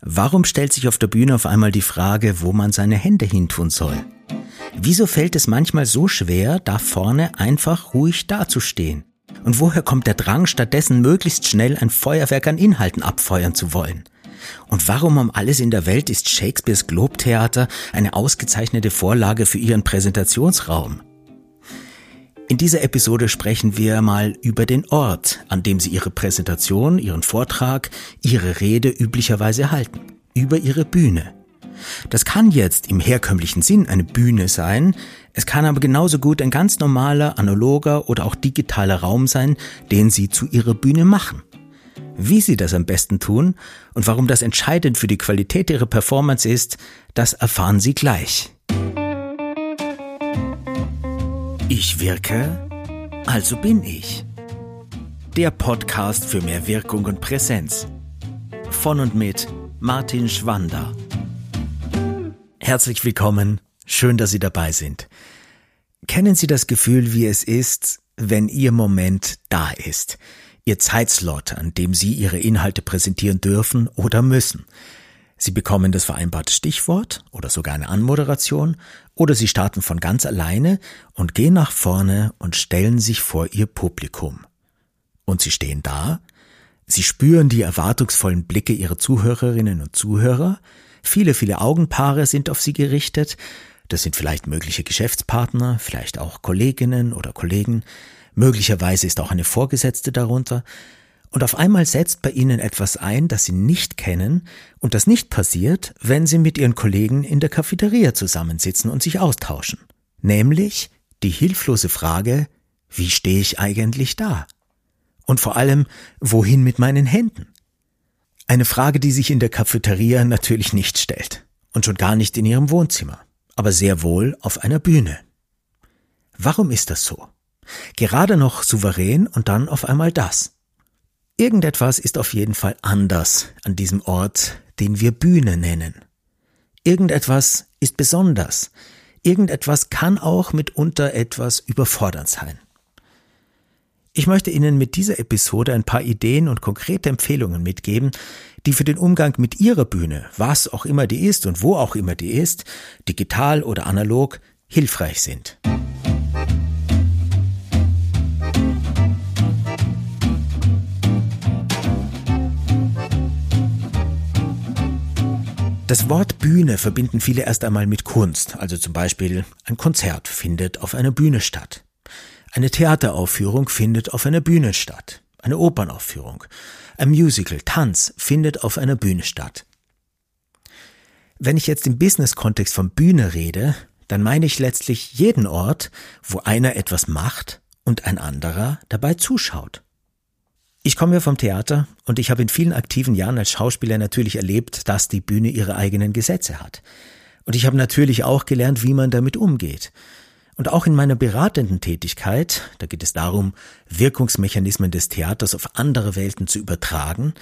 Warum stellt sich auf der Bühne auf einmal die Frage, wo man seine Hände hintun soll? Wieso fällt es manchmal so schwer, da vorne einfach ruhig dazustehen? Und woher kommt der Drang, stattdessen möglichst schnell ein Feuerwerk an Inhalten abfeuern zu wollen? Und warum um alles in der Welt ist Shakespeares Globetheater eine ausgezeichnete Vorlage für ihren Präsentationsraum? In dieser Episode sprechen wir mal über den Ort, an dem Sie Ihre Präsentation, Ihren Vortrag, Ihre Rede üblicherweise halten. Über Ihre Bühne. Das kann jetzt im herkömmlichen Sinn eine Bühne sein, es kann aber genauso gut ein ganz normaler, analoger oder auch digitaler Raum sein, den Sie zu Ihrer Bühne machen. Wie Sie das am besten tun und warum das entscheidend für die Qualität Ihrer Performance ist, das erfahren Sie gleich. Ich wirke, also bin ich. Der Podcast für mehr Wirkung und Präsenz. Von und mit Martin Schwander. Herzlich willkommen, schön, dass Sie dabei sind. Kennen Sie das Gefühl, wie es ist, wenn Ihr Moment da ist? Ihr Zeitslot, an dem Sie Ihre Inhalte präsentieren dürfen oder müssen. Sie bekommen das vereinbarte Stichwort oder sogar eine Anmoderation oder Sie starten von ganz alleine und gehen nach vorne und stellen sich vor Ihr Publikum. Und Sie stehen da, Sie spüren die erwartungsvollen Blicke Ihrer Zuhörerinnen und Zuhörer, viele, viele Augenpaare sind auf Sie gerichtet, das sind vielleicht mögliche Geschäftspartner, vielleicht auch Kolleginnen oder Kollegen, möglicherweise ist auch eine Vorgesetzte darunter, und auf einmal setzt bei ihnen etwas ein, das sie nicht kennen und das nicht passiert, wenn sie mit ihren Kollegen in der Cafeteria zusammensitzen und sich austauschen. Nämlich die hilflose Frage, wie stehe ich eigentlich da? Und vor allem, wohin mit meinen Händen? Eine Frage, die sich in der Cafeteria natürlich nicht stellt und schon gar nicht in ihrem Wohnzimmer, aber sehr wohl auf einer Bühne. Warum ist das so? Gerade noch souverän und dann auf einmal das. Irgendetwas ist auf jeden Fall anders an diesem Ort, den wir Bühne nennen. Irgendetwas ist besonders. Irgendetwas kann auch mitunter etwas überfordernd sein. Ich möchte Ihnen mit dieser Episode ein paar Ideen und konkrete Empfehlungen mitgeben, die für den Umgang mit Ihrer Bühne, was auch immer die ist und wo auch immer die ist, digital oder analog, hilfreich sind. Das Wort Bühne verbinden viele erst einmal mit Kunst, also zum Beispiel ein Konzert findet auf einer Bühne statt. Eine Theateraufführung findet auf einer Bühne statt. Eine Opernaufführung. Ein Musical, Tanz findet auf einer Bühne statt. Wenn ich jetzt im Business-Kontext von Bühne rede, dann meine ich letztlich jeden Ort, wo einer etwas macht und ein anderer dabei zuschaut. Ich komme ja vom Theater und ich habe in vielen aktiven Jahren als Schauspieler natürlich erlebt, dass die Bühne ihre eigenen Gesetze hat. Und ich habe natürlich auch gelernt, wie man damit umgeht. Und auch in meiner beratenden Tätigkeit, da geht es darum, Wirkungsmechanismen des Theaters auf andere Welten zu übertragen.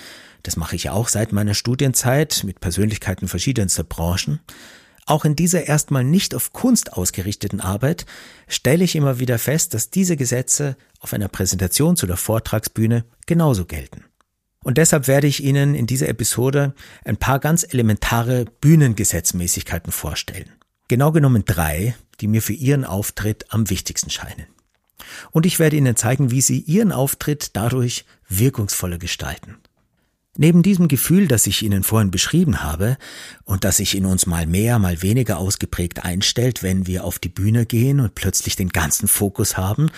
Das mache ich auch seit meiner Studienzeit mit Persönlichkeiten verschiedenster Branchen. Auch in dieser erstmal nicht auf Kunst ausgerichteten Arbeit stelle ich immer wieder fest, dass diese Gesetze auf einer Präsentation zu der Vortragsbühne genauso gelten. Und deshalb werde ich Ihnen in dieser Episode ein paar ganz elementare Bühnengesetzmäßigkeiten vorstellen. Genau genommen drei, die mir für Ihren Auftritt am wichtigsten scheinen. Und ich werde Ihnen zeigen, wie Sie Ihren Auftritt dadurch wirkungsvoller gestalten. Neben diesem Gefühl, das ich Ihnen vorhin beschrieben habe und das sich in uns mal mehr, mal weniger ausgeprägt einstellt, wenn wir auf die Bühne gehen und plötzlich den ganzen Fokus haben,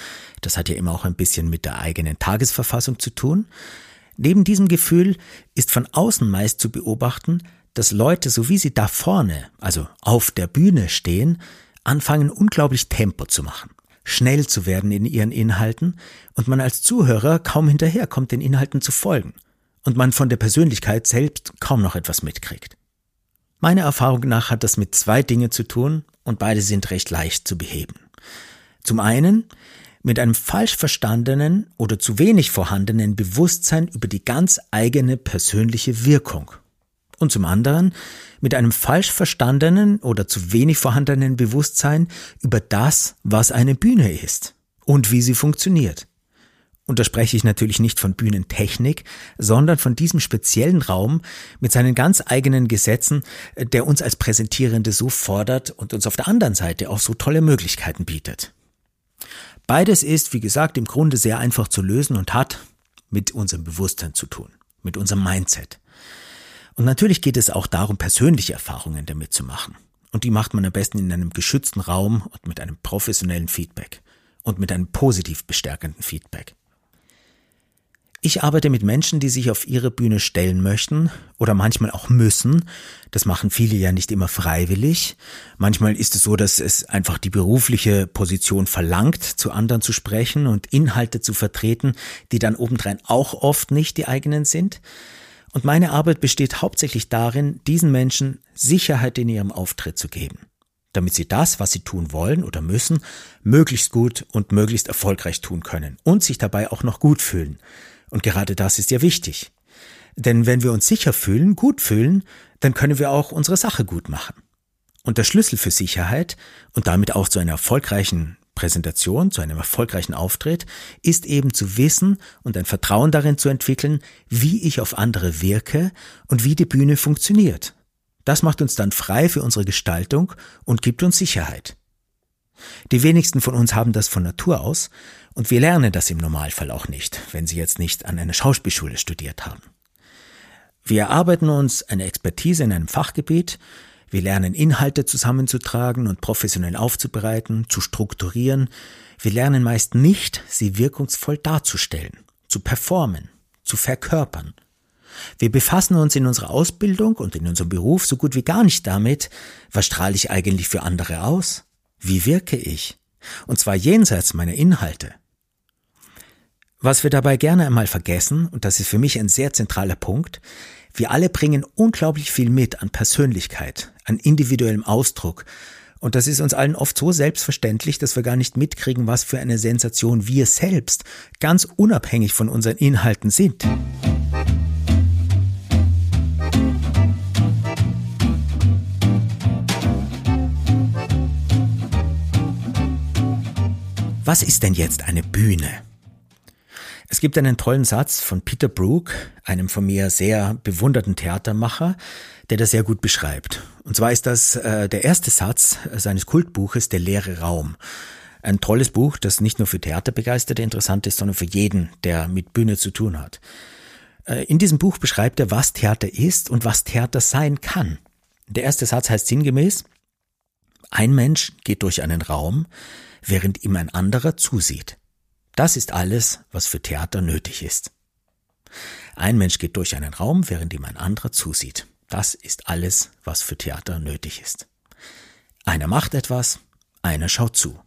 das hat ja immer auch ein bisschen mit der eigenen Tagesverfassung zu tun, neben diesem Gefühl ist von außen meist zu beobachten, dass Leute, so wie sie da vorne, also auf der Bühne stehen, anfangen unglaublich Tempo zu machen schnell zu werden in ihren Inhalten und man als Zuhörer kaum hinterherkommt, den Inhalten zu folgen und man von der Persönlichkeit selbst kaum noch etwas mitkriegt. Meiner Erfahrung nach hat das mit zwei Dingen zu tun und beide sind recht leicht zu beheben. Zum einen mit einem falsch verstandenen oder zu wenig vorhandenen Bewusstsein über die ganz eigene persönliche Wirkung. Und zum anderen mit einem falsch verstandenen oder zu wenig vorhandenen Bewusstsein über das, was eine Bühne ist und wie sie funktioniert. Und da spreche ich natürlich nicht von Bühnentechnik, sondern von diesem speziellen Raum mit seinen ganz eigenen Gesetzen, der uns als Präsentierende so fordert und uns auf der anderen Seite auch so tolle Möglichkeiten bietet. Beides ist, wie gesagt, im Grunde sehr einfach zu lösen und hat mit unserem Bewusstsein zu tun, mit unserem Mindset. Und natürlich geht es auch darum, persönliche Erfahrungen damit zu machen. Und die macht man am besten in einem geschützten Raum und mit einem professionellen Feedback und mit einem positiv bestärkenden Feedback. Ich arbeite mit Menschen, die sich auf ihre Bühne stellen möchten oder manchmal auch müssen. Das machen viele ja nicht immer freiwillig. Manchmal ist es so, dass es einfach die berufliche Position verlangt, zu anderen zu sprechen und Inhalte zu vertreten, die dann obendrein auch oft nicht die eigenen sind. Und meine Arbeit besteht hauptsächlich darin, diesen Menschen Sicherheit in ihrem Auftritt zu geben, damit sie das, was sie tun wollen oder müssen, möglichst gut und möglichst erfolgreich tun können und sich dabei auch noch gut fühlen. Und gerade das ist ja wichtig. Denn wenn wir uns sicher fühlen, gut fühlen, dann können wir auch unsere Sache gut machen. Und der Schlüssel für Sicherheit und damit auch zu einer erfolgreichen Präsentation, zu einem erfolgreichen Auftritt, ist eben zu wissen und ein Vertrauen darin zu entwickeln, wie ich auf andere wirke und wie die Bühne funktioniert. Das macht uns dann frei für unsere Gestaltung und gibt uns Sicherheit. Die wenigsten von uns haben das von Natur aus und wir lernen das im Normalfall auch nicht, wenn sie jetzt nicht an einer Schauspielschule studiert haben. Wir erarbeiten uns eine Expertise in einem Fachgebiet, wir lernen Inhalte zusammenzutragen und professionell aufzubereiten, zu strukturieren, wir lernen meist nicht, sie wirkungsvoll darzustellen, zu performen, zu verkörpern. Wir befassen uns in unserer Ausbildung und in unserem Beruf so gut wie gar nicht damit, was strahle ich eigentlich für andere aus? Wie wirke ich? Und zwar jenseits meiner Inhalte. Was wir dabei gerne einmal vergessen, und das ist für mich ein sehr zentraler Punkt, wir alle bringen unglaublich viel mit an Persönlichkeit, an individuellem Ausdruck. Und das ist uns allen oft so selbstverständlich, dass wir gar nicht mitkriegen, was für eine Sensation wir selbst, ganz unabhängig von unseren Inhalten sind. Was ist denn jetzt eine Bühne? Es gibt einen tollen Satz von Peter Brook, einem von mir sehr bewunderten Theatermacher, der das sehr gut beschreibt. Und zwar ist das äh, der erste Satz seines Kultbuches Der leere Raum. Ein tolles Buch, das nicht nur für Theaterbegeisterte interessant ist, sondern für jeden, der mit Bühne zu tun hat. Äh, in diesem Buch beschreibt er, was Theater ist und was Theater sein kann. Der erste Satz heißt sinngemäß, ein Mensch geht durch einen Raum, während ihm ein anderer zusieht. Das ist alles, was für Theater nötig ist. Ein Mensch geht durch einen Raum, während ihm ein anderer zusieht. Das ist alles, was für Theater nötig ist. Einer macht etwas, einer schaut zu.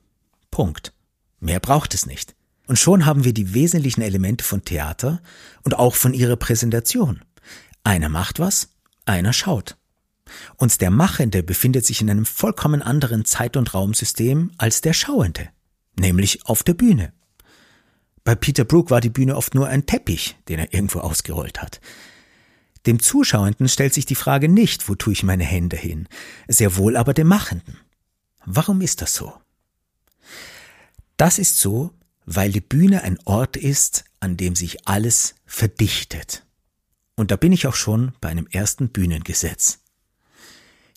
Punkt. Mehr braucht es nicht. Und schon haben wir die wesentlichen Elemente von Theater und auch von ihrer Präsentation. Einer macht was, einer schaut. Und der Machende befindet sich in einem vollkommen anderen Zeit- und Raumsystem als der Schauende, nämlich auf der Bühne. Bei Peter Brook war die Bühne oft nur ein Teppich, den er irgendwo ausgerollt hat. Dem Zuschauenden stellt sich die Frage nicht, wo tue ich meine Hände hin, sehr wohl aber dem Machenden. Warum ist das so? Das ist so, weil die Bühne ein Ort ist, an dem sich alles verdichtet. Und da bin ich auch schon bei einem ersten Bühnengesetz.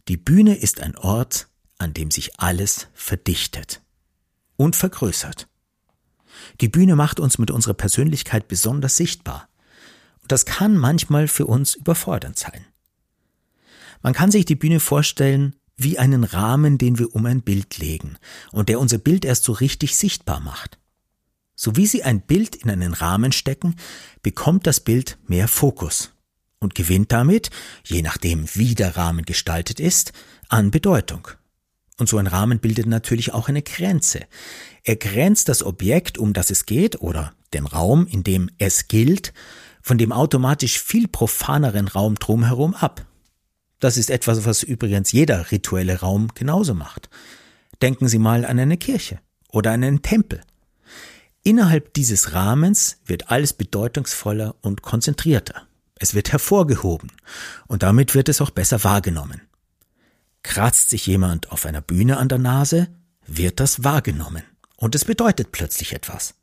Die Bühne ist ein Ort, an dem sich alles verdichtet und vergrößert. Die Bühne macht uns mit unserer Persönlichkeit besonders sichtbar. Und das kann manchmal für uns überfordernd sein. Man kann sich die Bühne vorstellen wie einen Rahmen, den wir um ein Bild legen und der unser Bild erst so richtig sichtbar macht. So wie Sie ein Bild in einen Rahmen stecken, bekommt das Bild mehr Fokus und gewinnt damit, je nachdem wie der Rahmen gestaltet ist, an Bedeutung. Und so ein Rahmen bildet natürlich auch eine Grenze. Er grenzt das Objekt, um das es geht, oder den Raum, in dem es gilt, von dem automatisch viel profaneren Raum drumherum ab. Das ist etwas, was übrigens jeder rituelle Raum genauso macht. Denken Sie mal an eine Kirche oder an einen Tempel. Innerhalb dieses Rahmens wird alles bedeutungsvoller und konzentrierter. Es wird hervorgehoben und damit wird es auch besser wahrgenommen. Kratzt sich jemand auf einer Bühne an der Nase, wird das wahrgenommen und es bedeutet plötzlich etwas.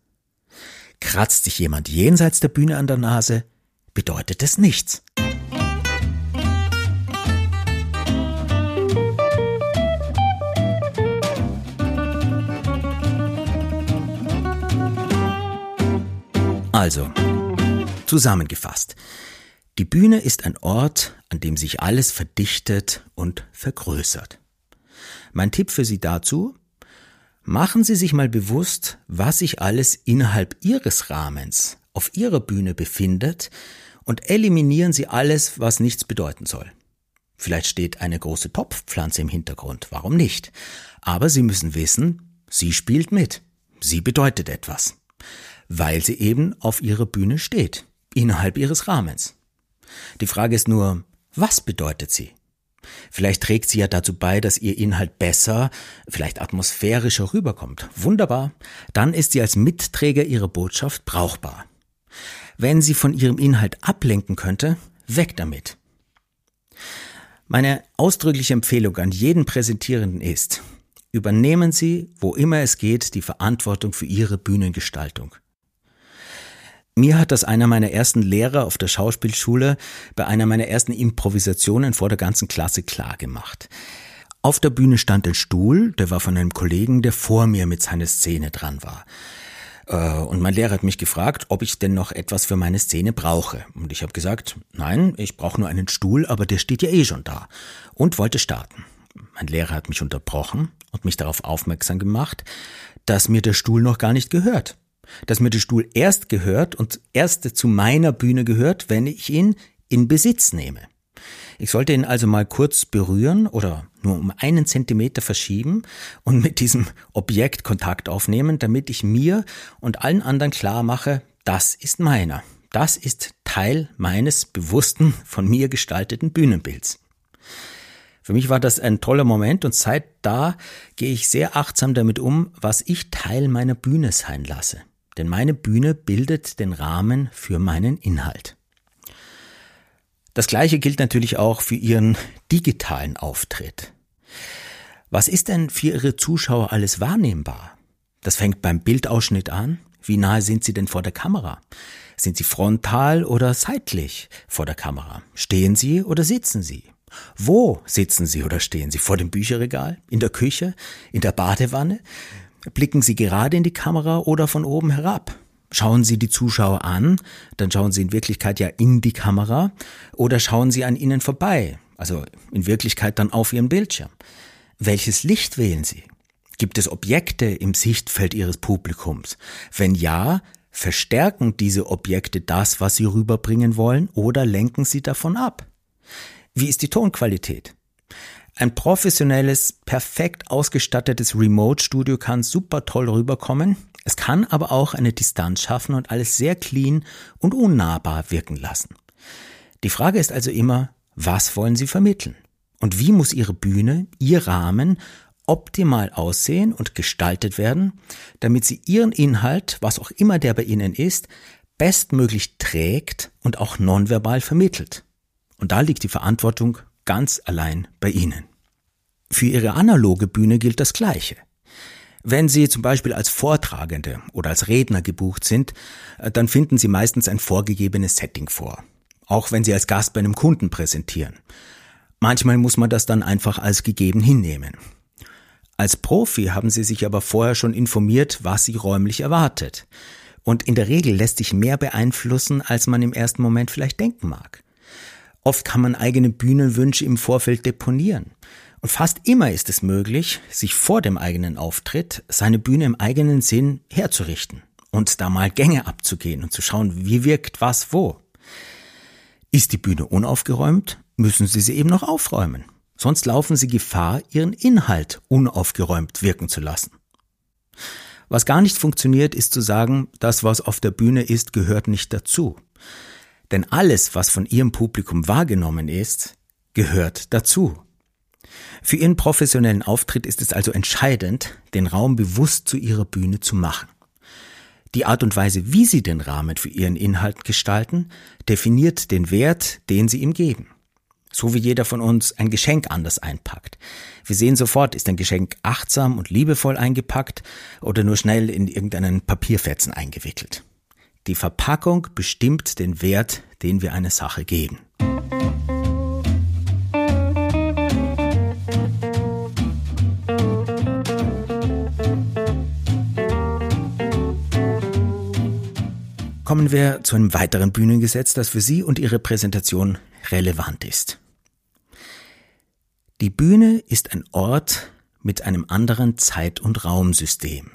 Kratzt sich jemand jenseits der Bühne an der Nase, bedeutet es nichts. Also, zusammengefasst. Die Bühne ist ein Ort, an dem sich alles verdichtet und vergrößert. Mein Tipp für Sie dazu? Machen Sie sich mal bewusst, was sich alles innerhalb Ihres Rahmens auf Ihrer Bühne befindet und eliminieren Sie alles, was nichts bedeuten soll. Vielleicht steht eine große Topfpflanze im Hintergrund, warum nicht? Aber Sie müssen wissen, sie spielt mit. Sie bedeutet etwas weil sie eben auf ihrer Bühne steht, innerhalb ihres Rahmens. Die Frage ist nur, was bedeutet sie? Vielleicht trägt sie ja dazu bei, dass ihr Inhalt besser, vielleicht atmosphärischer rüberkommt. Wunderbar. Dann ist sie als Mitträger ihrer Botschaft brauchbar. Wenn sie von ihrem Inhalt ablenken könnte, weg damit. Meine ausdrückliche Empfehlung an jeden Präsentierenden ist, übernehmen Sie, wo immer es geht, die Verantwortung für Ihre Bühnengestaltung. Mir hat das einer meiner ersten Lehrer auf der Schauspielschule bei einer meiner ersten Improvisationen vor der ganzen Klasse klar gemacht. Auf der Bühne stand ein Stuhl, der war von einem Kollegen, der vor mir mit seiner Szene dran war. Äh, und mein Lehrer hat mich gefragt, ob ich denn noch etwas für meine Szene brauche. Und ich habe gesagt, nein, ich brauche nur einen Stuhl, aber der steht ja eh schon da. Und wollte starten. Mein Lehrer hat mich unterbrochen und mich darauf aufmerksam gemacht, dass mir der Stuhl noch gar nicht gehört dass mir der Stuhl erst gehört und erst zu meiner Bühne gehört, wenn ich ihn in Besitz nehme. Ich sollte ihn also mal kurz berühren oder nur um einen Zentimeter verschieben und mit diesem Objekt Kontakt aufnehmen, damit ich mir und allen anderen klar mache, das ist meiner. Das ist Teil meines bewussten, von mir gestalteten Bühnenbilds. Für mich war das ein toller Moment und seit da gehe ich sehr achtsam damit um, was ich Teil meiner Bühne sein lasse denn meine Bühne bildet den Rahmen für meinen Inhalt. Das gleiche gilt natürlich auch für Ihren digitalen Auftritt. Was ist denn für Ihre Zuschauer alles wahrnehmbar? Das fängt beim Bildausschnitt an. Wie nahe sind Sie denn vor der Kamera? Sind Sie frontal oder seitlich vor der Kamera? Stehen Sie oder sitzen Sie? Wo sitzen Sie oder stehen Sie? Vor dem Bücherregal? In der Küche? In der Badewanne? Blicken Sie gerade in die Kamera oder von oben herab? Schauen Sie die Zuschauer an, dann schauen Sie in Wirklichkeit ja in die Kamera oder schauen Sie an ihnen vorbei, also in Wirklichkeit dann auf Ihren Bildschirm. Welches Licht wählen Sie? Gibt es Objekte im Sichtfeld Ihres Publikums? Wenn ja, verstärken diese Objekte das, was Sie rüberbringen wollen oder lenken Sie davon ab? Wie ist die Tonqualität? Ein professionelles, perfekt ausgestattetes Remote-Studio kann super toll rüberkommen. Es kann aber auch eine Distanz schaffen und alles sehr clean und unnahbar wirken lassen. Die Frage ist also immer, was wollen Sie vermitteln? Und wie muss Ihre Bühne, Ihr Rahmen optimal aussehen und gestaltet werden, damit Sie Ihren Inhalt, was auch immer der bei Ihnen ist, bestmöglich trägt und auch nonverbal vermittelt. Und da liegt die Verantwortung ganz allein bei Ihnen. Für Ihre analoge Bühne gilt das Gleiche. Wenn Sie zum Beispiel als Vortragende oder als Redner gebucht sind, äh, dann finden Sie meistens ein vorgegebenes Setting vor. Auch wenn Sie als Gast bei einem Kunden präsentieren. Manchmal muss man das dann einfach als gegeben hinnehmen. Als Profi haben Sie sich aber vorher schon informiert, was Sie räumlich erwartet. Und in der Regel lässt sich mehr beeinflussen, als man im ersten Moment vielleicht denken mag. Oft kann man eigene Bühnenwünsche im Vorfeld deponieren. Und fast immer ist es möglich, sich vor dem eigenen Auftritt seine Bühne im eigenen Sinn herzurichten und da mal Gänge abzugehen und zu schauen, wie wirkt was wo. Ist die Bühne unaufgeräumt, müssen Sie sie eben noch aufräumen. Sonst laufen Sie Gefahr, Ihren Inhalt unaufgeräumt wirken zu lassen. Was gar nicht funktioniert, ist zu sagen, das, was auf der Bühne ist, gehört nicht dazu. Denn alles, was von Ihrem Publikum wahrgenommen ist, gehört dazu. Für Ihren professionellen Auftritt ist es also entscheidend, den Raum bewusst zu Ihrer Bühne zu machen. Die Art und Weise, wie Sie den Rahmen für Ihren Inhalt gestalten, definiert den Wert, den Sie ihm geben. So wie jeder von uns ein Geschenk anders einpackt. Wir sehen sofort, ist ein Geschenk achtsam und liebevoll eingepackt oder nur schnell in irgendeinen Papierfetzen eingewickelt. Die Verpackung bestimmt den Wert, den wir einer Sache geben. Kommen wir zu einem weiteren Bühnengesetz, das für Sie und Ihre Präsentation relevant ist. Die Bühne ist ein Ort mit einem anderen Zeit- und Raumsystem.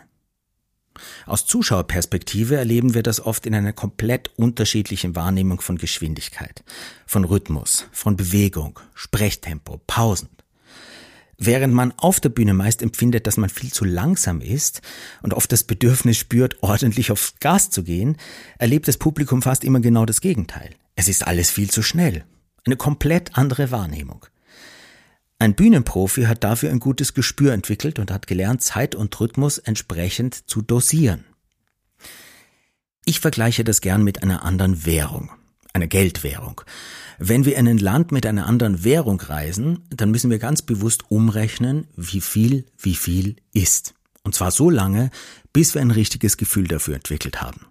Aus Zuschauerperspektive erleben wir das oft in einer komplett unterschiedlichen Wahrnehmung von Geschwindigkeit, von Rhythmus, von Bewegung, Sprechtempo, Pausen. Während man auf der Bühne meist empfindet, dass man viel zu langsam ist und oft das Bedürfnis spürt, ordentlich aufs Gas zu gehen, erlebt das Publikum fast immer genau das Gegenteil. Es ist alles viel zu schnell. Eine komplett andere Wahrnehmung. Ein Bühnenprofi hat dafür ein gutes Gespür entwickelt und hat gelernt, Zeit und Rhythmus entsprechend zu dosieren. Ich vergleiche das gern mit einer anderen Währung, einer Geldwährung. Wenn wir in ein Land mit einer anderen Währung reisen, dann müssen wir ganz bewusst umrechnen, wie viel wie viel ist. Und zwar so lange, bis wir ein richtiges Gefühl dafür entwickelt haben.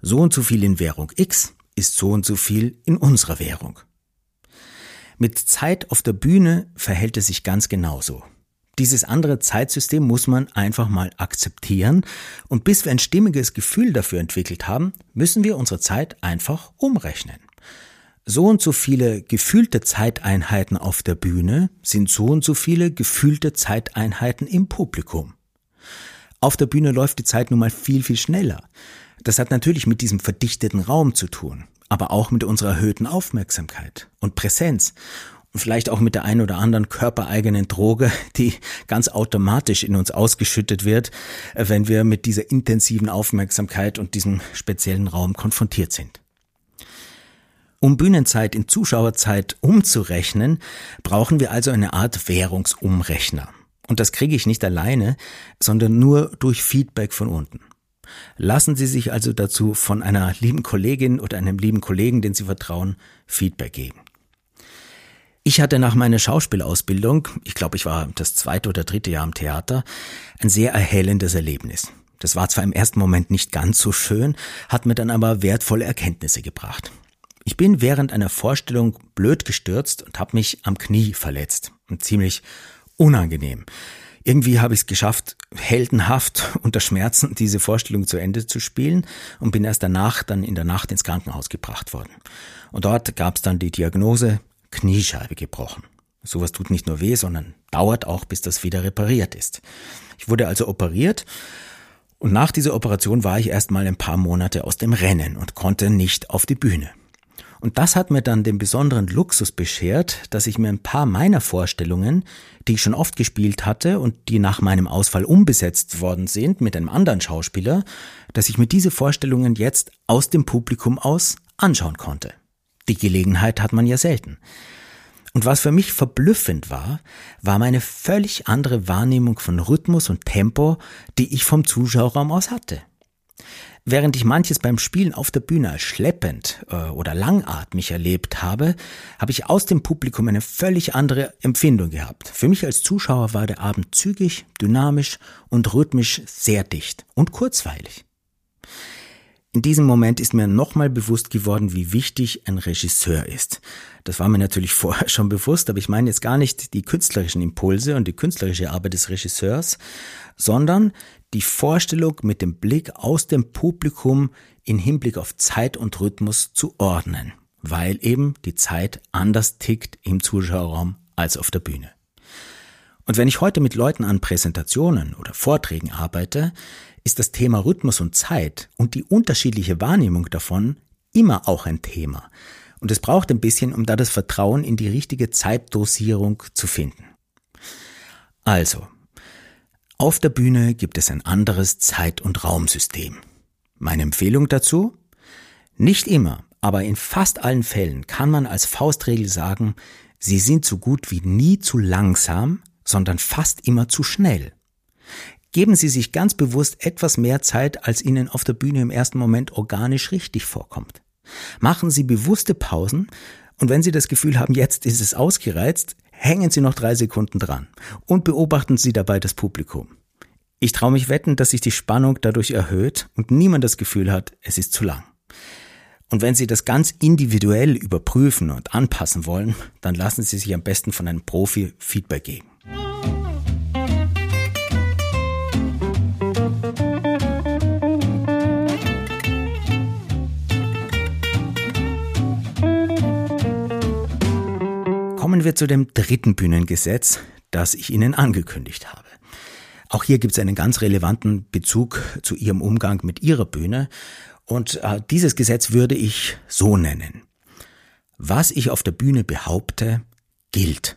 So und so viel in Währung X ist so und so viel in unserer Währung. Mit Zeit auf der Bühne verhält es sich ganz genauso. Dieses andere Zeitsystem muss man einfach mal akzeptieren und bis wir ein stimmiges Gefühl dafür entwickelt haben, müssen wir unsere Zeit einfach umrechnen so und so viele gefühlte Zeiteinheiten auf der Bühne sind so und so viele gefühlte Zeiteinheiten im Publikum. Auf der Bühne läuft die Zeit nun mal viel, viel schneller. Das hat natürlich mit diesem verdichteten Raum zu tun, aber auch mit unserer erhöhten Aufmerksamkeit und Präsenz und vielleicht auch mit der ein oder anderen körpereigenen Droge, die ganz automatisch in uns ausgeschüttet wird, wenn wir mit dieser intensiven Aufmerksamkeit und diesem speziellen Raum konfrontiert sind. Um Bühnenzeit in Zuschauerzeit umzurechnen, brauchen wir also eine Art Währungsumrechner. Und das kriege ich nicht alleine, sondern nur durch Feedback von unten. Lassen Sie sich also dazu von einer lieben Kollegin oder einem lieben Kollegen, den Sie vertrauen, Feedback geben. Ich hatte nach meiner Schauspielausbildung, ich glaube, ich war das zweite oder dritte Jahr im Theater, ein sehr erhellendes Erlebnis. Das war zwar im ersten Moment nicht ganz so schön, hat mir dann aber wertvolle Erkenntnisse gebracht. Ich bin während einer Vorstellung blöd gestürzt und habe mich am Knie verletzt. Und ziemlich unangenehm. Irgendwie habe ich es geschafft, heldenhaft unter Schmerzen diese Vorstellung zu Ende zu spielen und bin erst danach dann in der Nacht ins Krankenhaus gebracht worden. Und dort gab es dann die Diagnose Kniescheibe gebrochen. Sowas tut nicht nur weh, sondern dauert auch, bis das wieder repariert ist. Ich wurde also operiert und nach dieser Operation war ich erst mal ein paar Monate aus dem Rennen und konnte nicht auf die Bühne. Und das hat mir dann den besonderen Luxus beschert, dass ich mir ein paar meiner Vorstellungen, die ich schon oft gespielt hatte und die nach meinem Ausfall umbesetzt worden sind mit einem anderen Schauspieler, dass ich mir diese Vorstellungen jetzt aus dem Publikum aus anschauen konnte. Die Gelegenheit hat man ja selten. Und was für mich verblüffend war, war meine völlig andere Wahrnehmung von Rhythmus und Tempo, die ich vom Zuschauerraum aus hatte. Während ich manches beim Spielen auf der Bühne als schleppend äh, oder langatmig erlebt habe, habe ich aus dem Publikum eine völlig andere Empfindung gehabt. Für mich als Zuschauer war der Abend zügig, dynamisch und rhythmisch sehr dicht und kurzweilig. In diesem Moment ist mir nochmal bewusst geworden, wie wichtig ein Regisseur ist. Das war mir natürlich vorher schon bewusst, aber ich meine jetzt gar nicht die künstlerischen Impulse und die künstlerische Arbeit des Regisseurs, sondern die Vorstellung mit dem Blick aus dem Publikum in Hinblick auf Zeit und Rhythmus zu ordnen, weil eben die Zeit anders tickt im Zuschauerraum als auf der Bühne. Und wenn ich heute mit Leuten an Präsentationen oder Vorträgen arbeite, ist das Thema Rhythmus und Zeit und die unterschiedliche Wahrnehmung davon immer auch ein Thema. Und es braucht ein bisschen, um da das Vertrauen in die richtige Zeitdosierung zu finden. Also, auf der Bühne gibt es ein anderes Zeit- und Raumsystem. Meine Empfehlung dazu? Nicht immer, aber in fast allen Fällen kann man als Faustregel sagen, Sie sind so gut wie nie zu langsam, sondern fast immer zu schnell. Geben Sie sich ganz bewusst etwas mehr Zeit, als Ihnen auf der Bühne im ersten Moment organisch richtig vorkommt. Machen Sie bewusste Pausen und wenn Sie das Gefühl haben, jetzt ist es ausgereizt, hängen Sie noch drei Sekunden dran und beobachten Sie dabei das Publikum. Ich traue mich wetten, dass sich die Spannung dadurch erhöht und niemand das Gefühl hat, es ist zu lang. Und wenn Sie das ganz individuell überprüfen und anpassen wollen, dann lassen Sie sich am besten von einem Profi Feedback geben. Kommen wir zu dem dritten Bühnengesetz, das ich Ihnen angekündigt habe. Auch hier gibt es einen ganz relevanten Bezug zu Ihrem Umgang mit Ihrer Bühne. Und äh, dieses Gesetz würde ich so nennen. Was ich auf der Bühne behaupte, gilt.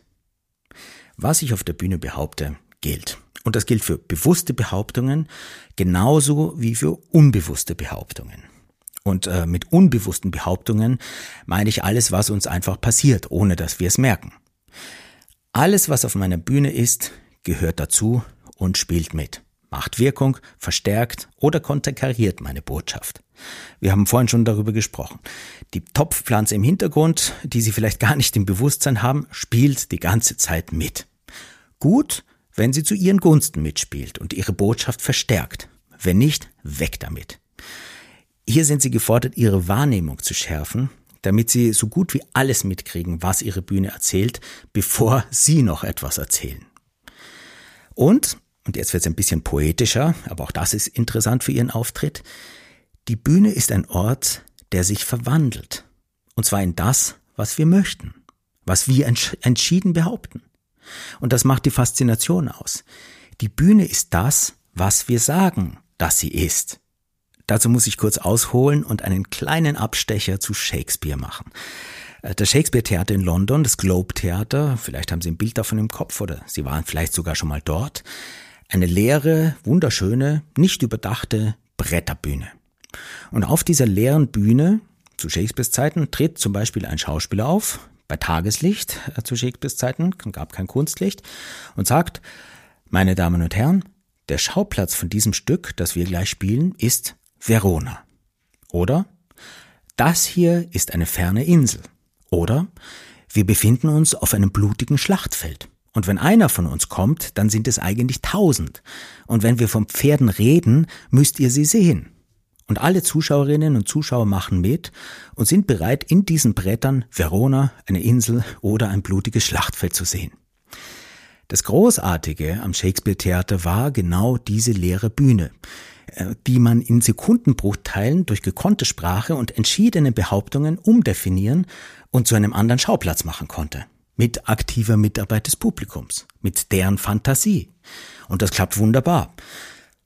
Was ich auf der Bühne behaupte, gilt. Und das gilt für bewusste Behauptungen genauso wie für unbewusste Behauptungen. Und äh, mit unbewussten Behauptungen meine ich alles, was uns einfach passiert, ohne dass wir es merken. Alles, was auf meiner Bühne ist, gehört dazu und spielt mit. Macht Wirkung, verstärkt oder konterkariert meine Botschaft. Wir haben vorhin schon darüber gesprochen. Die Topfpflanze im Hintergrund, die Sie vielleicht gar nicht im Bewusstsein haben, spielt die ganze Zeit mit. Gut, wenn sie zu ihren Gunsten mitspielt und ihre Botschaft verstärkt. Wenn nicht, weg damit. Hier sind sie gefordert, ihre Wahrnehmung zu schärfen, damit sie so gut wie alles mitkriegen, was ihre Bühne erzählt, bevor sie noch etwas erzählen. Und, und jetzt wird es ein bisschen poetischer, aber auch das ist interessant für ihren Auftritt, die Bühne ist ein Ort, der sich verwandelt. Und zwar in das, was wir möchten, was wir entschieden behaupten. Und das macht die Faszination aus. Die Bühne ist das, was wir sagen, dass sie ist. Dazu muss ich kurz ausholen und einen kleinen Abstecher zu Shakespeare machen. Äh, das Shakespeare-Theater in London, das Globe-Theater, vielleicht haben Sie ein Bild davon im Kopf oder Sie waren vielleicht sogar schon mal dort. Eine leere, wunderschöne, nicht überdachte Bretterbühne. Und auf dieser leeren Bühne, zu Shakespeares Zeiten, tritt zum Beispiel ein Schauspieler auf, bei Tageslicht, äh, zu Shakespeares Zeiten, gab kein Kunstlicht, und sagt, meine Damen und Herren, der Schauplatz von diesem Stück, das wir gleich spielen, ist Verona. Oder das hier ist eine ferne Insel. Oder wir befinden uns auf einem blutigen Schlachtfeld. Und wenn einer von uns kommt, dann sind es eigentlich tausend. Und wenn wir von Pferden reden, müsst ihr sie sehen. Und alle Zuschauerinnen und Zuschauer machen mit und sind bereit, in diesen Brettern Verona, eine Insel oder ein blutiges Schlachtfeld zu sehen. Das Großartige am Shakespeare Theater war genau diese leere Bühne, die man in Sekundenbruchteilen durch gekonnte Sprache und entschiedene Behauptungen umdefinieren und zu einem anderen Schauplatz machen konnte. Mit aktiver Mitarbeit des Publikums, mit deren Fantasie. Und das klappt wunderbar.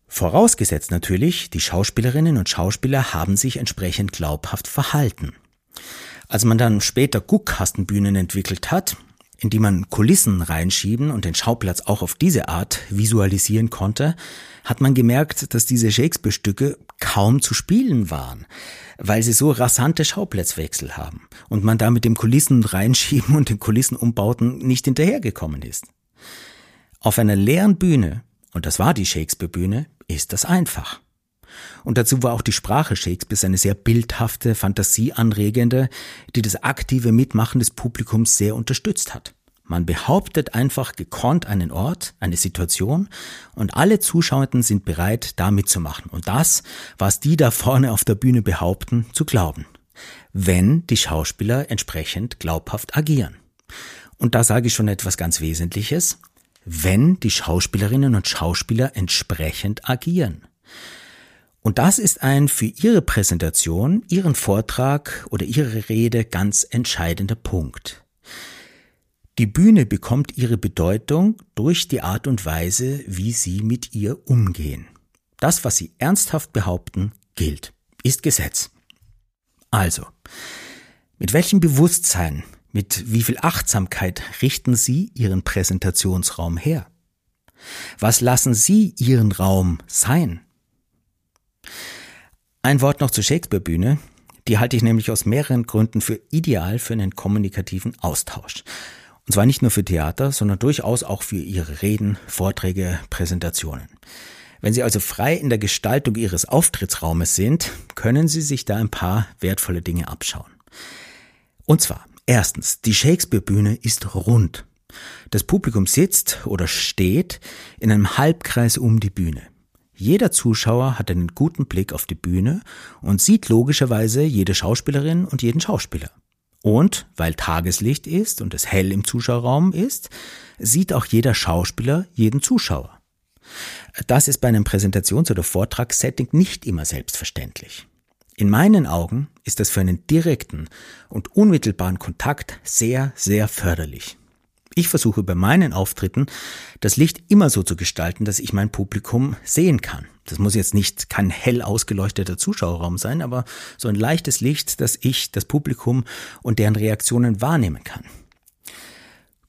Vorausgesetzt natürlich, die Schauspielerinnen und Schauspieler haben sich entsprechend glaubhaft verhalten. Als man dann später Guckkastenbühnen entwickelt hat, in die man Kulissen reinschieben und den Schauplatz auch auf diese Art visualisieren konnte, hat man gemerkt, dass diese Shakespeare-Stücke kaum zu spielen waren, weil sie so rasante Schauplatzwechsel haben und man da mit dem Kulissen reinschieben und den Kulissenumbauten nicht hinterhergekommen ist. Auf einer leeren Bühne, und das war die Shakespeare-Bühne, ist das einfach. Und dazu war auch die Sprache Shakespeares eine sehr bildhafte, fantasieanregende, die das aktive Mitmachen des Publikums sehr unterstützt hat. Man behauptet einfach gekonnt einen Ort, eine Situation und alle Zuschauenden sind bereit, da mitzumachen und das, was die da vorne auf der Bühne behaupten, zu glauben. Wenn die Schauspieler entsprechend glaubhaft agieren. Und da sage ich schon etwas ganz Wesentliches. Wenn die Schauspielerinnen und Schauspieler entsprechend agieren. Und das ist ein für Ihre Präsentation, Ihren Vortrag oder Ihre Rede ganz entscheidender Punkt. Die Bühne bekommt ihre Bedeutung durch die Art und Weise, wie Sie mit ihr umgehen. Das, was Sie ernsthaft behaupten, gilt, ist Gesetz. Also, mit welchem Bewusstsein, mit wie viel Achtsamkeit richten Sie Ihren Präsentationsraum her? Was lassen Sie Ihren Raum sein? Ein Wort noch zur Shakespeare-Bühne. Die halte ich nämlich aus mehreren Gründen für ideal für einen kommunikativen Austausch. Und zwar nicht nur für Theater, sondern durchaus auch für Ihre Reden, Vorträge, Präsentationen. Wenn Sie also frei in der Gestaltung Ihres Auftrittsraumes sind, können Sie sich da ein paar wertvolle Dinge abschauen. Und zwar, erstens, die Shakespeare-Bühne ist rund. Das Publikum sitzt oder steht in einem Halbkreis um die Bühne. Jeder Zuschauer hat einen guten Blick auf die Bühne und sieht logischerweise jede Schauspielerin und jeden Schauspieler. Und weil Tageslicht ist und es hell im Zuschauerraum ist, sieht auch jeder Schauspieler jeden Zuschauer. Das ist bei einem Präsentations- oder Vortragssetting nicht immer selbstverständlich. In meinen Augen ist das für einen direkten und unmittelbaren Kontakt sehr, sehr förderlich. Ich versuche bei meinen Auftritten das Licht immer so zu gestalten, dass ich mein Publikum sehen kann. Das muss jetzt nicht kein hell ausgeleuchteter Zuschauerraum sein, aber so ein leichtes Licht, dass ich das Publikum und deren Reaktionen wahrnehmen kann.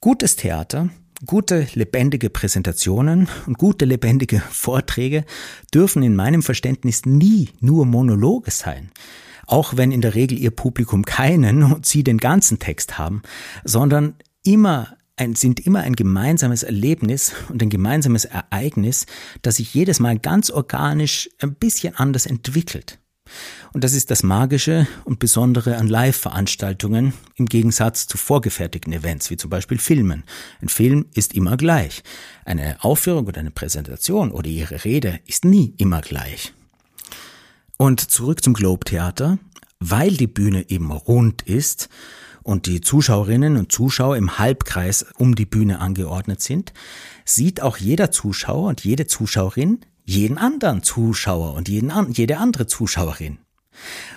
Gutes Theater Gute, lebendige Präsentationen und gute, lebendige Vorträge dürfen in meinem Verständnis nie nur Monologe sein. Auch wenn in der Regel ihr Publikum keinen und sie den ganzen Text haben, sondern immer ein, sind immer ein gemeinsames Erlebnis und ein gemeinsames Ereignis, das sich jedes Mal ganz organisch ein bisschen anders entwickelt. Und das ist das Magische und Besondere an Live-Veranstaltungen im Gegensatz zu vorgefertigten Events, wie zum Beispiel Filmen. Ein Film ist immer gleich. Eine Aufführung oder eine Präsentation oder ihre Rede ist nie immer gleich. Und zurück zum Globe Theater. Weil die Bühne eben rund ist und die Zuschauerinnen und Zuschauer im Halbkreis um die Bühne angeordnet sind, sieht auch jeder Zuschauer und jede Zuschauerin jeden anderen Zuschauer und jeden, jede andere Zuschauerin.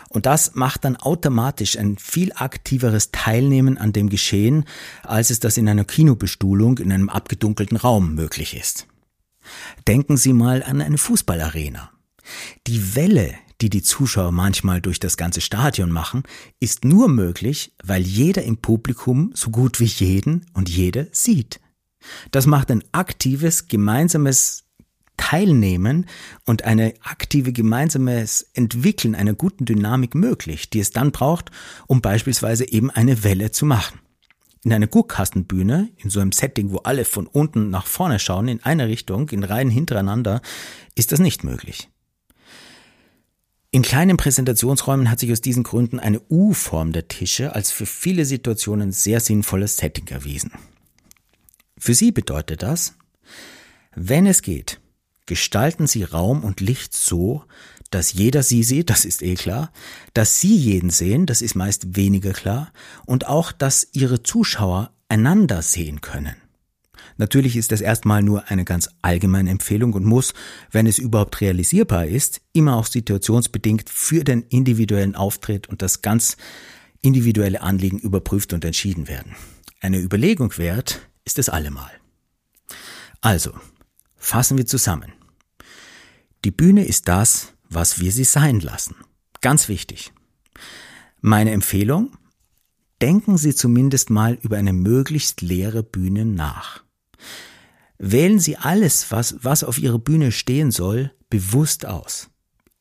Und das macht dann automatisch ein viel aktiveres Teilnehmen an dem Geschehen, als es das in einer Kinobestuhlung in einem abgedunkelten Raum möglich ist. Denken Sie mal an eine Fußballarena. Die Welle, die die Zuschauer manchmal durch das ganze Stadion machen, ist nur möglich, weil jeder im Publikum so gut wie jeden und jede sieht. Das macht ein aktives, gemeinsames Teilnehmen und eine aktive gemeinsames Entwickeln einer guten Dynamik möglich, die es dann braucht, um beispielsweise eben eine Welle zu machen. In einer Guckkastenbühne, in so einem Setting, wo alle von unten nach vorne schauen, in eine Richtung, in Reihen hintereinander, ist das nicht möglich. In kleinen Präsentationsräumen hat sich aus diesen Gründen eine U-Form der Tische als für viele Situationen sehr sinnvolles Setting erwiesen. Für Sie bedeutet das, wenn es geht, Gestalten Sie Raum und Licht so, dass jeder Sie sieht, das ist eh klar, dass Sie jeden sehen, das ist meist weniger klar, und auch, dass Ihre Zuschauer einander sehen können. Natürlich ist das erstmal nur eine ganz allgemeine Empfehlung und muss, wenn es überhaupt realisierbar ist, immer auch situationsbedingt für den individuellen Auftritt und das ganz individuelle Anliegen überprüft und entschieden werden. Eine Überlegung wert ist es allemal. Also, Fassen wir zusammen. Die Bühne ist das, was wir sie sein lassen. Ganz wichtig. Meine Empfehlung? Denken Sie zumindest mal über eine möglichst leere Bühne nach. Wählen Sie alles, was, was auf Ihrer Bühne stehen soll, bewusst aus.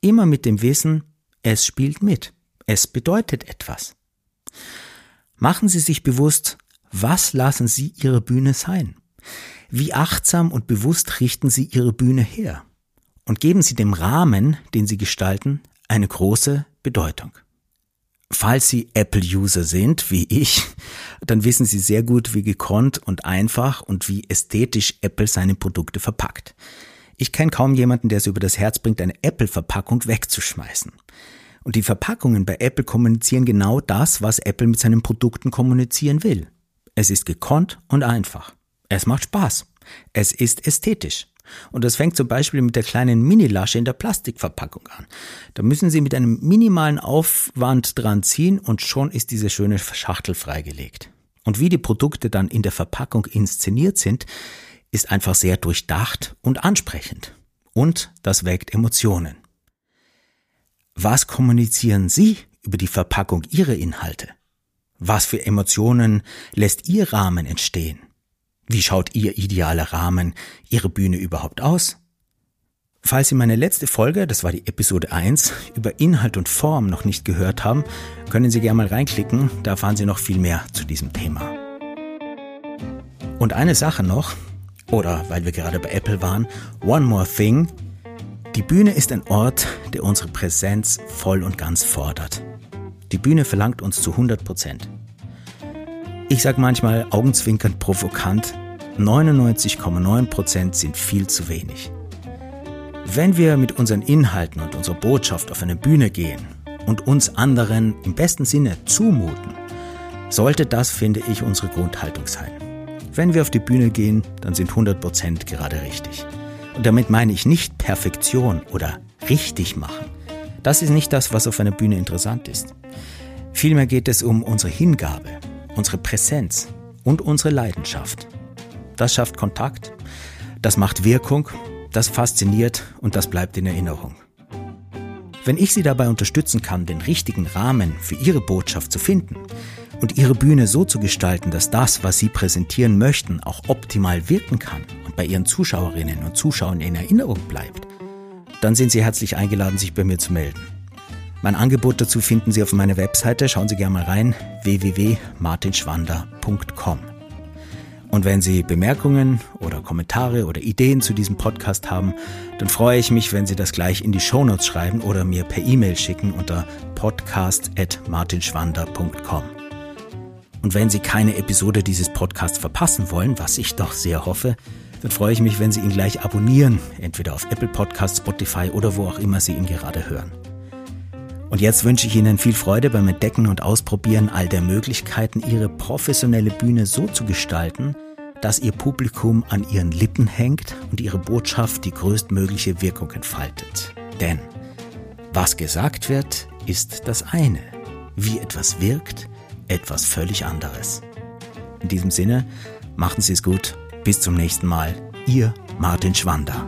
Immer mit dem Wissen, es spielt mit. Es bedeutet etwas. Machen Sie sich bewusst, was lassen Sie Ihre Bühne sein? Wie achtsam und bewusst richten Sie Ihre Bühne her? Und geben Sie dem Rahmen, den Sie gestalten, eine große Bedeutung. Falls Sie Apple-User sind, wie ich, dann wissen Sie sehr gut, wie gekonnt und einfach und wie ästhetisch Apple seine Produkte verpackt. Ich kenne kaum jemanden, der es über das Herz bringt, eine Apple-Verpackung wegzuschmeißen. Und die Verpackungen bei Apple kommunizieren genau das, was Apple mit seinen Produkten kommunizieren will. Es ist gekonnt und einfach. Es macht Spaß. Es ist ästhetisch. Und das fängt zum Beispiel mit der kleinen Mini-Lasche in der Plastikverpackung an. Da müssen Sie mit einem minimalen Aufwand dran ziehen und schon ist diese schöne Schachtel freigelegt. Und wie die Produkte dann in der Verpackung inszeniert sind, ist einfach sehr durchdacht und ansprechend. Und das weckt Emotionen. Was kommunizieren Sie über die Verpackung Ihrer Inhalte? Was für Emotionen lässt Ihr Rahmen entstehen? Wie schaut Ihr idealer Rahmen, Ihre Bühne überhaupt aus? Falls Sie meine letzte Folge, das war die Episode 1, über Inhalt und Form noch nicht gehört haben, können Sie gerne mal reinklicken, da erfahren Sie noch viel mehr zu diesem Thema. Und eine Sache noch, oder weil wir gerade bei Apple waren, One More Thing. Die Bühne ist ein Ort, der unsere Präsenz voll und ganz fordert. Die Bühne verlangt uns zu 100 Prozent. Ich sage manchmal augenzwinkernd provokant, 99,9% sind viel zu wenig. Wenn wir mit unseren Inhalten und unserer Botschaft auf eine Bühne gehen und uns anderen im besten Sinne zumuten, sollte das, finde ich, unsere Grundhaltung sein. Wenn wir auf die Bühne gehen, dann sind 100% gerade richtig. Und damit meine ich nicht Perfektion oder richtig machen. Das ist nicht das, was auf einer Bühne interessant ist. Vielmehr geht es um unsere Hingabe, unsere Präsenz und unsere Leidenschaft. Das schafft Kontakt, das macht Wirkung, das fasziniert und das bleibt in Erinnerung. Wenn ich Sie dabei unterstützen kann, den richtigen Rahmen für Ihre Botschaft zu finden und Ihre Bühne so zu gestalten, dass das, was Sie präsentieren möchten, auch optimal wirken kann und bei Ihren Zuschauerinnen und Zuschauern in Erinnerung bleibt, dann sind Sie herzlich eingeladen, sich bei mir zu melden. Mein Angebot dazu finden Sie auf meiner Webseite. Schauen Sie gerne mal rein www.martinschwander.com. Und wenn Sie Bemerkungen oder Kommentare oder Ideen zu diesem Podcast haben, dann freue ich mich, wenn Sie das gleich in die Shownotes schreiben oder mir per E-Mail schicken unter podcast.martinschwander.com. Und wenn Sie keine Episode dieses Podcasts verpassen wollen, was ich doch sehr hoffe, dann freue ich mich, wenn Sie ihn gleich abonnieren, entweder auf Apple Podcasts, Spotify oder wo auch immer Sie ihn gerade hören. Und jetzt wünsche ich Ihnen viel Freude beim Entdecken und Ausprobieren all der Möglichkeiten, Ihre professionelle Bühne so zu gestalten, dass Ihr Publikum an Ihren Lippen hängt und Ihre Botschaft die größtmögliche Wirkung entfaltet. Denn was gesagt wird, ist das eine. Wie etwas wirkt, etwas völlig anderes. In diesem Sinne, machen Sie es gut. Bis zum nächsten Mal. Ihr Martin Schwander.